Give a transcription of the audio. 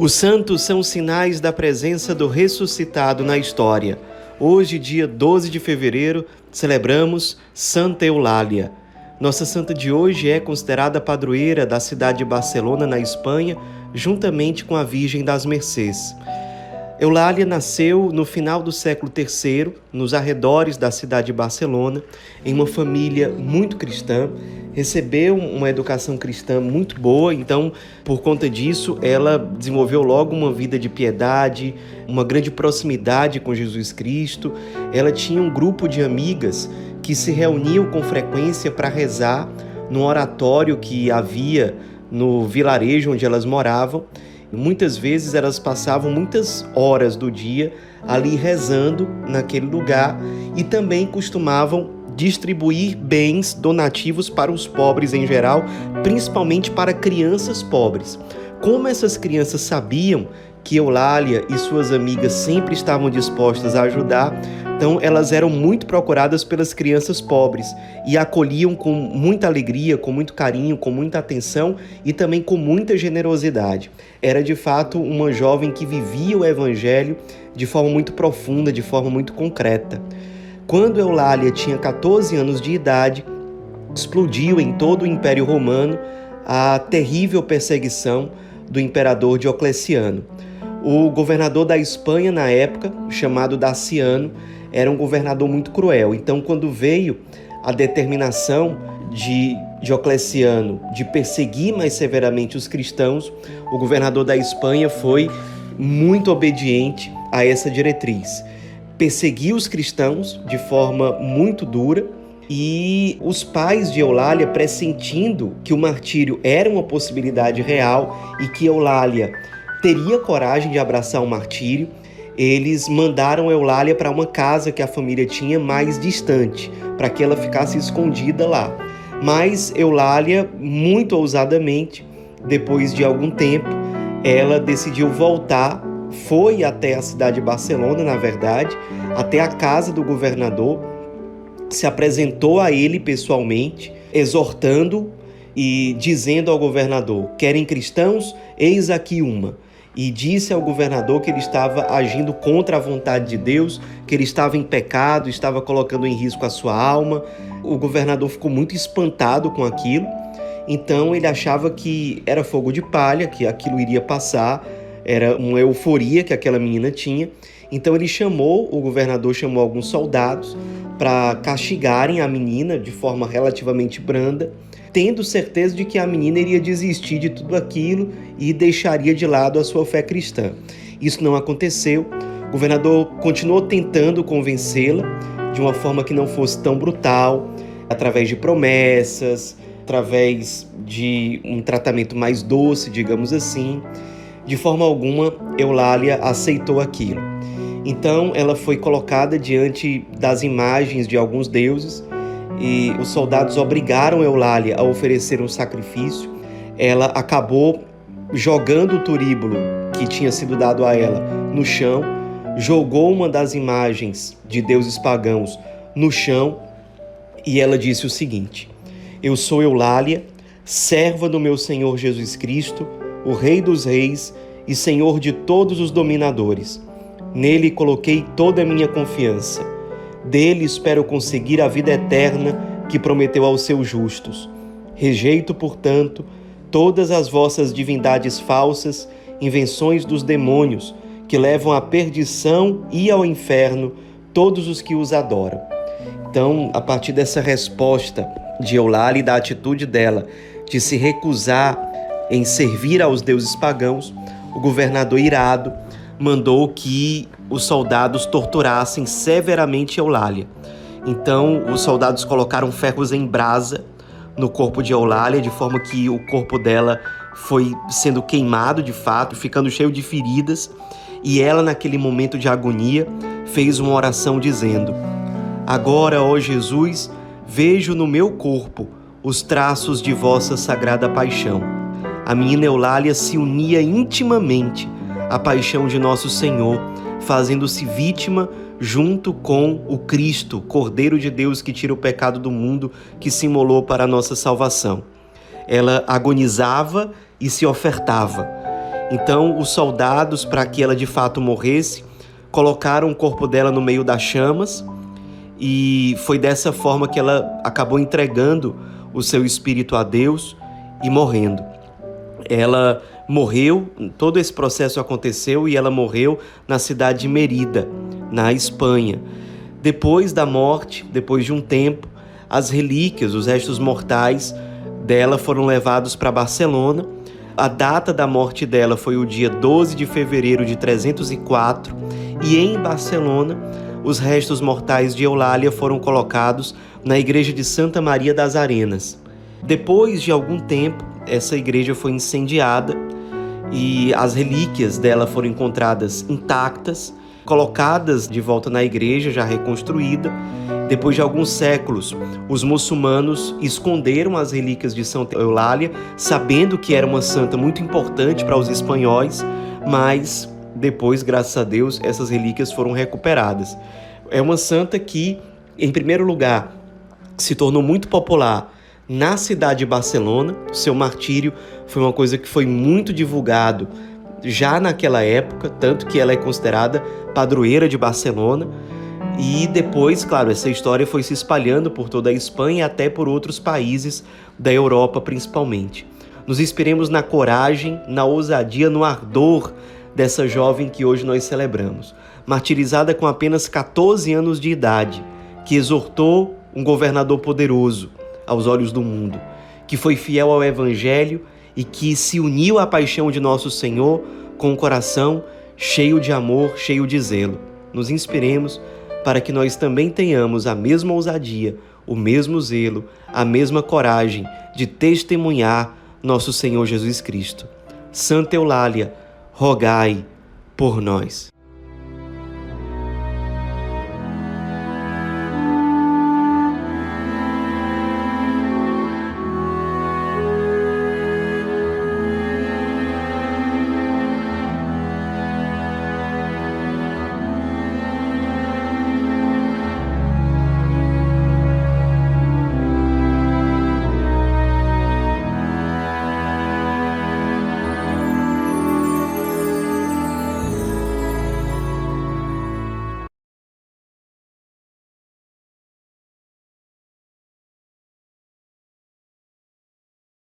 Os santos são sinais da presença do ressuscitado na história. Hoje, dia 12 de fevereiro, celebramos Santa Eulália. Nossa santa de hoje é considerada padroeira da cidade de Barcelona, na Espanha, juntamente com a Virgem das Mercês. Eulália nasceu no final do século III, nos arredores da cidade de Barcelona, em uma família muito cristã recebeu uma educação cristã muito boa, então, por conta disso, ela desenvolveu logo uma vida de piedade, uma grande proximidade com Jesus Cristo. Ela tinha um grupo de amigas que se reuniam com frequência para rezar no oratório que havia no vilarejo onde elas moravam. Muitas vezes elas passavam muitas horas do dia ali rezando naquele lugar e também costumavam distribuir bens donativos para os pobres em geral, principalmente para crianças pobres. Como essas crianças sabiam que Eulália e suas amigas sempre estavam dispostas a ajudar, então elas eram muito procuradas pelas crianças pobres e acolhiam com muita alegria, com muito carinho, com muita atenção e também com muita generosidade. Era de fato uma jovem que vivia o evangelho de forma muito profunda, de forma muito concreta. Quando Eulália tinha 14 anos de idade, explodiu em todo o Império Romano a terrível perseguição do imperador Diocleciano. O governador da Espanha na época, chamado Daciano, era um governador muito cruel. Então, quando veio a determinação de Diocleciano de perseguir mais severamente os cristãos, o governador da Espanha foi muito obediente a essa diretriz perseguiu os cristãos de forma muito dura. E os pais de Eulália, pressentindo que o martírio era uma possibilidade real e que Eulália teria coragem de abraçar o martírio, eles mandaram Eulália para uma casa que a família tinha mais distante, para que ela ficasse escondida lá. Mas Eulália, muito ousadamente, depois de algum tempo, ela decidiu voltar foi até a cidade de Barcelona, na verdade, até a casa do governador, se apresentou a ele pessoalmente, exortando e dizendo ao governador: Querem cristãos? Eis aqui uma. E disse ao governador que ele estava agindo contra a vontade de Deus, que ele estava em pecado, estava colocando em risco a sua alma. O governador ficou muito espantado com aquilo, então ele achava que era fogo de palha, que aquilo iria passar era uma euforia que aquela menina tinha. Então ele chamou, o governador chamou alguns soldados para castigarem a menina de forma relativamente branda, tendo certeza de que a menina iria desistir de tudo aquilo e deixaria de lado a sua fé cristã. Isso não aconteceu. O governador continuou tentando convencê-la de uma forma que não fosse tão brutal, através de promessas, através de um tratamento mais doce, digamos assim. De forma alguma, Eulália aceitou aquilo. Então, ela foi colocada diante das imagens de alguns deuses e os soldados obrigaram Eulália a oferecer um sacrifício. Ela acabou jogando o turíbulo que tinha sido dado a ela no chão, jogou uma das imagens de deuses pagãos no chão e ela disse o seguinte: Eu sou Eulália, serva do meu Senhor Jesus Cristo o Rei dos Reis e Senhor de todos os dominadores. Nele coloquei toda a minha confiança. Dele espero conseguir a vida eterna que prometeu aos seus justos. Rejeito, portanto, todas as vossas divindades falsas, invenções dos demônios, que levam à perdição e ao inferno todos os que os adoram. Então, a partir dessa resposta de Eulália e da atitude dela de se recusar em servir aos deuses pagãos, o governador irado mandou que os soldados torturassem severamente Eulália. Então, os soldados colocaram ferros em brasa no corpo de Eulália, de forma que o corpo dela foi sendo queimado de fato, ficando cheio de feridas, e ela, naquele momento de agonia, fez uma oração dizendo: Agora, ó Jesus, vejo no meu corpo os traços de vossa sagrada paixão a menina Eulália se unia intimamente à paixão de nosso Senhor, fazendo-se vítima junto com o Cristo, Cordeiro de Deus que tira o pecado do mundo, que se imolou para a nossa salvação. Ela agonizava e se ofertava. Então, os soldados, para que ela de fato morresse, colocaram o corpo dela no meio das chamas e foi dessa forma que ela acabou entregando o seu espírito a Deus e morrendo. Ela morreu, todo esse processo aconteceu e ela morreu na cidade de Merida, na Espanha. Depois da morte, depois de um tempo, as relíquias, os restos mortais dela foram levados para Barcelona. A data da morte dela foi o dia 12 de fevereiro de 304 e em Barcelona os restos mortais de Eulália foram colocados na igreja de Santa Maria das Arenas. Depois de algum tempo, essa igreja foi incendiada e as relíquias dela foram encontradas intactas, colocadas de volta na igreja já reconstruída. Depois de alguns séculos, os muçulmanos esconderam as relíquias de Santa Eulália, sabendo que era uma santa muito importante para os espanhóis, mas depois, graças a Deus, essas relíquias foram recuperadas. É uma santa que, em primeiro lugar, se tornou muito popular na cidade de Barcelona. Seu martírio foi uma coisa que foi muito divulgado já naquela época, tanto que ela é considerada padroeira de Barcelona. E depois, claro, essa história foi se espalhando por toda a Espanha e até por outros países da Europa, principalmente. Nos inspiremos na coragem, na ousadia, no ardor dessa jovem que hoje nós celebramos, martirizada com apenas 14 anos de idade, que exortou um governador poderoso aos olhos do mundo, que foi fiel ao Evangelho e que se uniu à paixão de nosso Senhor com um coração cheio de amor, cheio de zelo. Nos inspiremos para que nós também tenhamos a mesma ousadia, o mesmo zelo, a mesma coragem de testemunhar nosso Senhor Jesus Cristo. Santa Eulália, rogai por nós.